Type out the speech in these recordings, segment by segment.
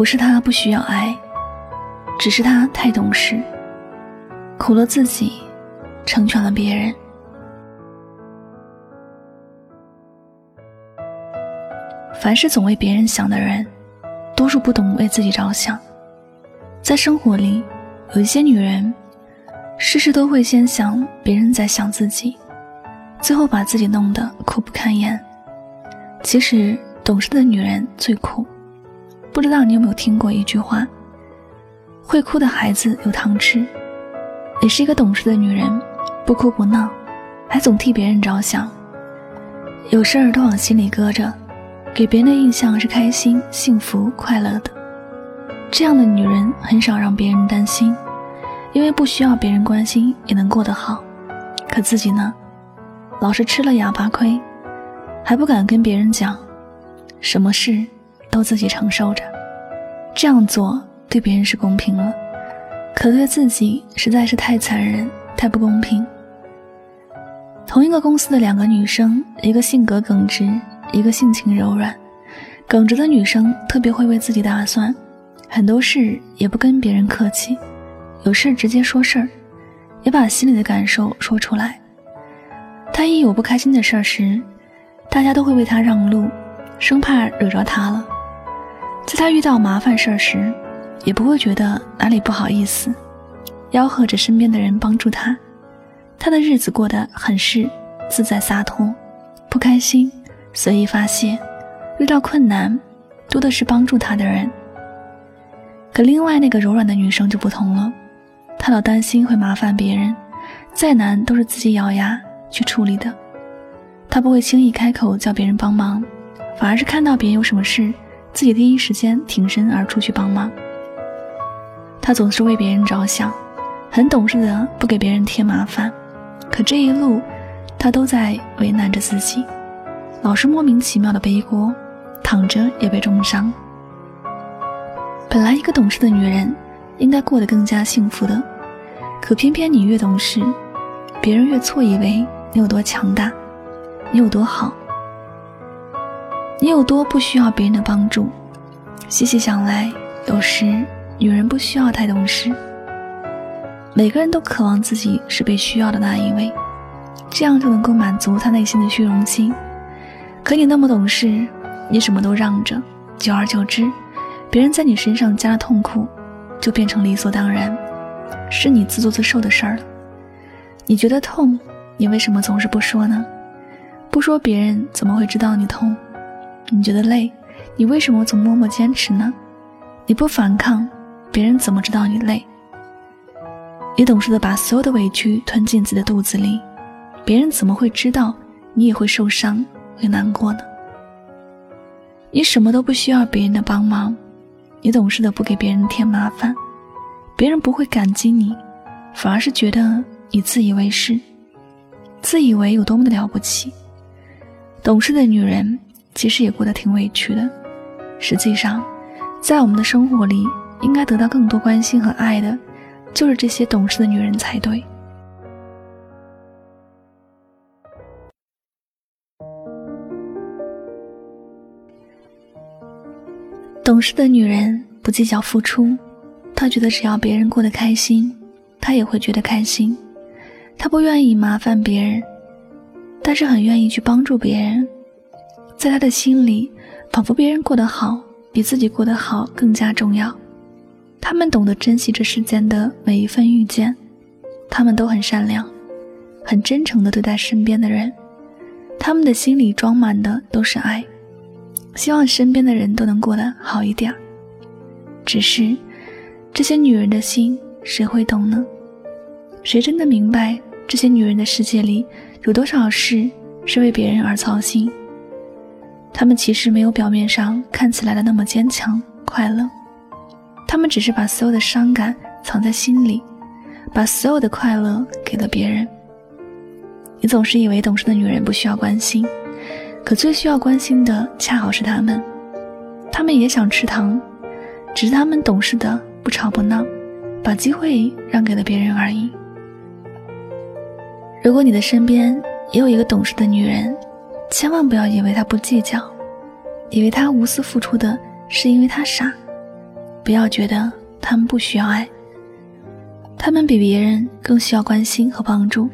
不是他不需要爱，只是他太懂事，苦了自己，成全了别人。凡是总为别人想的人，多数不懂为自己着想。在生活里，有一些女人，事事都会先想别人在想自己，最后把自己弄得苦不堪言。其实，懂事的女人最苦。不知道你有没有听过一句话：“会哭的孩子有糖吃。”你是一个懂事的女人，不哭不闹，还总替别人着想，有事儿都往心里搁着。给别人的印象是开心、幸福、快乐的，这样的女人很少让别人担心，因为不需要别人关心也能过得好。可自己呢，老是吃了哑巴亏，还不敢跟别人讲，什么事都自己承受着。这样做对别人是公平了，可对自己实在是太残忍、太不公平。同一个公司的两个女生，一个性格耿直。一个性情柔软、耿直的女生，特别会为自己打算，很多事也不跟别人客气，有事直接说事儿，也把心里的感受说出来。她一有不开心的事儿时，大家都会为她让路，生怕惹着她了。在他遇到麻烦事儿时，也不会觉得哪里不好意思，吆喝着身边的人帮助他。他的日子过得很是自在洒脱，不开心。随意发泄，遇到困难，多的是帮助他的人。可另外那个柔软的女生就不同了，她老担心会麻烦别人，再难都是自己咬牙去处理的。她不会轻易开口叫别人帮忙，反而是看到别人有什么事，自己第一时间挺身而出去帮忙。她总是为别人着想，很懂事的不给别人添麻烦。可这一路，她都在为难着自己。老是莫名其妙的背锅，躺着也被重伤。本来一个懂事的女人应该过得更加幸福的，可偏偏你越懂事，别人越错以为你有多强大，你有多好，你有多不需要别人的帮助。细细想来，有时女人不需要太懂事。每个人都渴望自己是被需要的那一位，这样就能够满足他内心的虚荣心。可你那么懂事，你什么都让着，久而久之，别人在你身上加了痛苦，就变成理所当然，是你自作自受的事儿了。你觉得痛，你为什么总是不说呢？不说，别人怎么会知道你痛？你觉得累，你为什么总默默坚持呢？你不反抗，别人怎么知道你累？你懂事的把所有的委屈吞进自己的肚子里，别人怎么会知道你也会受伤？会难过呢。你什么都不需要别人的帮忙，你懂事的不给别人添麻烦，别人不会感激你，反而是觉得你自以为是，自以为有多么的了不起。懂事的女人其实也过得挺委屈的。实际上，在我们的生活里，应该得到更多关心和爱的，就是这些懂事的女人才对。懂事的女人不计较付出，她觉得只要别人过得开心，她也会觉得开心。她不愿意麻烦别人，但是很愿意去帮助别人。在他的心里，仿佛别人过得好比自己过得好更加重要。他们懂得珍惜这世间的每一份遇见，他们都很善良，很真诚地对待身边的人，他们的心里装满的都是爱。希望身边的人都能过得好一点只是，这些女人的心谁会懂呢？谁真的明白这些女人的世界里有多少事是为别人而操心？他们其实没有表面上看起来的那么坚强快乐，他们只是把所有的伤感藏在心里，把所有的快乐给了别人。你总是以为懂事的女人不需要关心。可最需要关心的恰好是他们，他们也想吃糖，只是他们懂事的不吵不闹，把机会让给了别人而已。如果你的身边也有一个懂事的女人，千万不要以为他不计较，以为他无私付出的是因为他傻，不要觉得他们不需要爱，他们比别人更需要关心和帮助。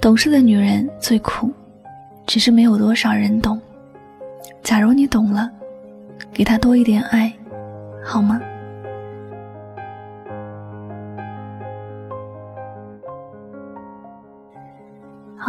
懂事的女人最苦，只是没有多少人懂。假如你懂了，给他多一点爱，好吗？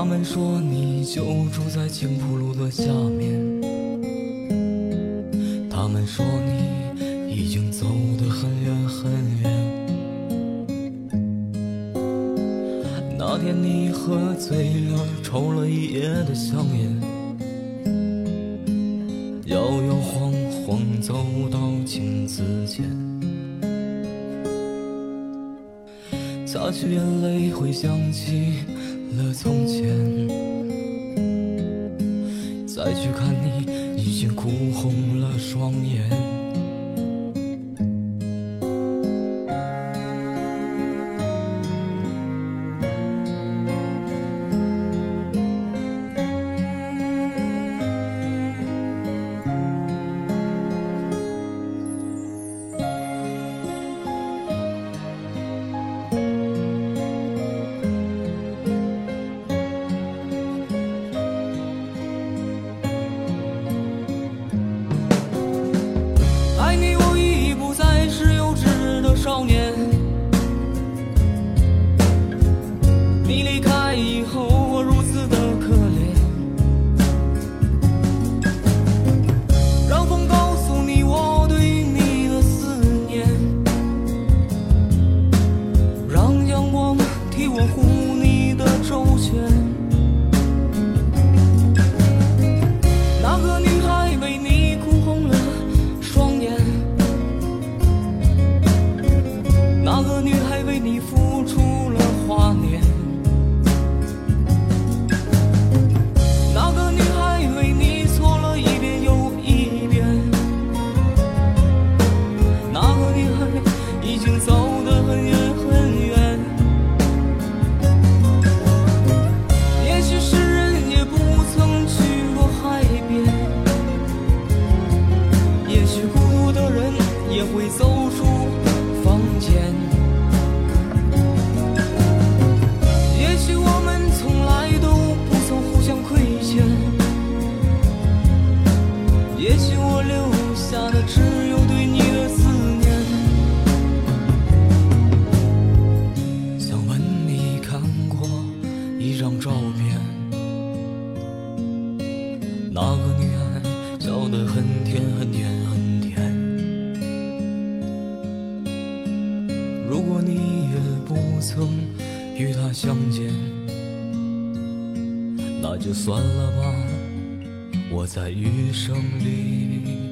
他们说你就住在青浦路的下面。他们说你已经走得很远很远。那天你喝醉了，抽了一夜的香烟，摇摇晃晃走到镜子前。擦去眼泪，回想起了从前，再去看你，已经哭红了双眼。也许孤独的人也会走与他相见，那就算了吧。我在余生里。